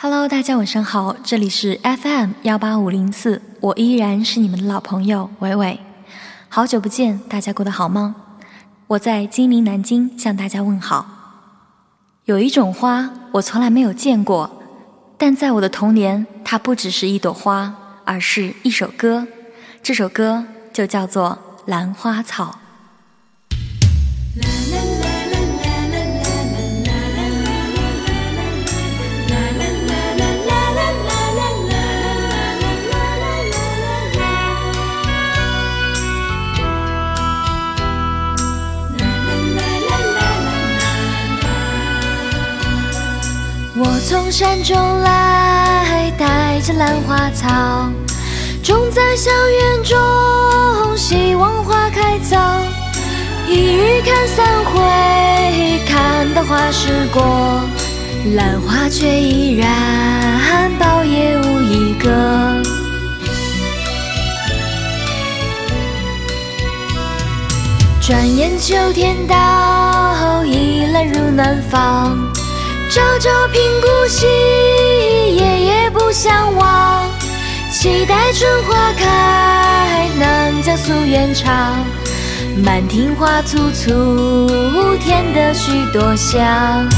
Hello，大家晚上好，这里是 FM 幺八五零四，我依然是你们的老朋友伟伟。好久不见，大家过得好吗？我在金陵南京向大家问好。有一种花，我从来没有见过，但在我的童年，它不只是一朵花，而是一首歌。这首歌就叫做《兰花草》。我从山中来，带着兰花草，种在校园中，希望花开早。一日看三回，看到花时过，兰花却依然苞也无一个。转眼秋天到，已来入南方。朝朝频顾惜，夜夜不相忘。期待春花开，能将夙愿偿。满庭花簇簇，添得许多香。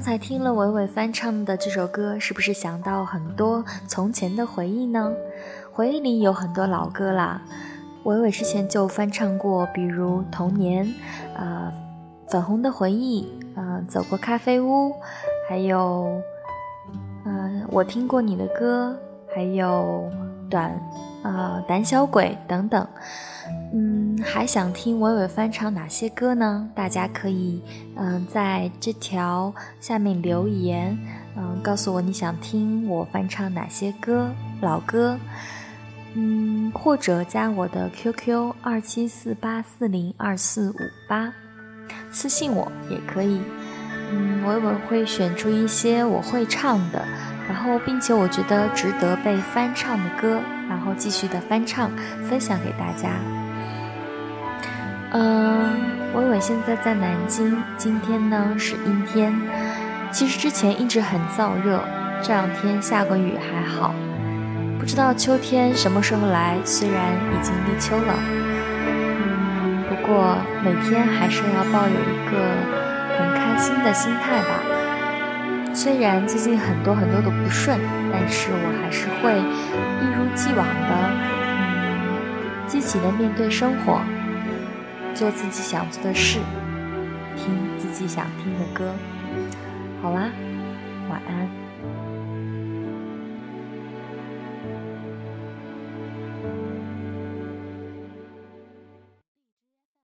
刚才听了伟伟翻唱的这首歌，是不是想到很多从前的回忆呢？回忆里有很多老歌啦，伟伟之前就翻唱过，比如《童年》、呃《粉红的回忆》、呃《走过咖啡屋》，还有嗯我听过你的歌，还有短呃胆小鬼等等。嗯，还想听伟伟翻唱哪些歌呢？大家可以嗯在这条下面留言，嗯告诉我你想听我翻唱哪些歌，老歌，嗯或者加我的 QQ 二七四八四零二四五八，私信我也可以。嗯，伟伟会选出一些我会唱的，然后并且我觉得值得被翻唱的歌，然后继续的翻唱分享给大家。嗯，伟伟现在在南京，今天呢是阴天。其实之前一直很燥热，这两天下过雨还好。不知道秋天什么时候来，虽然已经立秋了，嗯，不过每天还是要抱有一个很开心的心态吧。虽然最近很多很多的不顺，但是我还是会一如既往的，嗯，积极的面对生活。做自己想做的事，听自己想听的歌。好啦，晚安。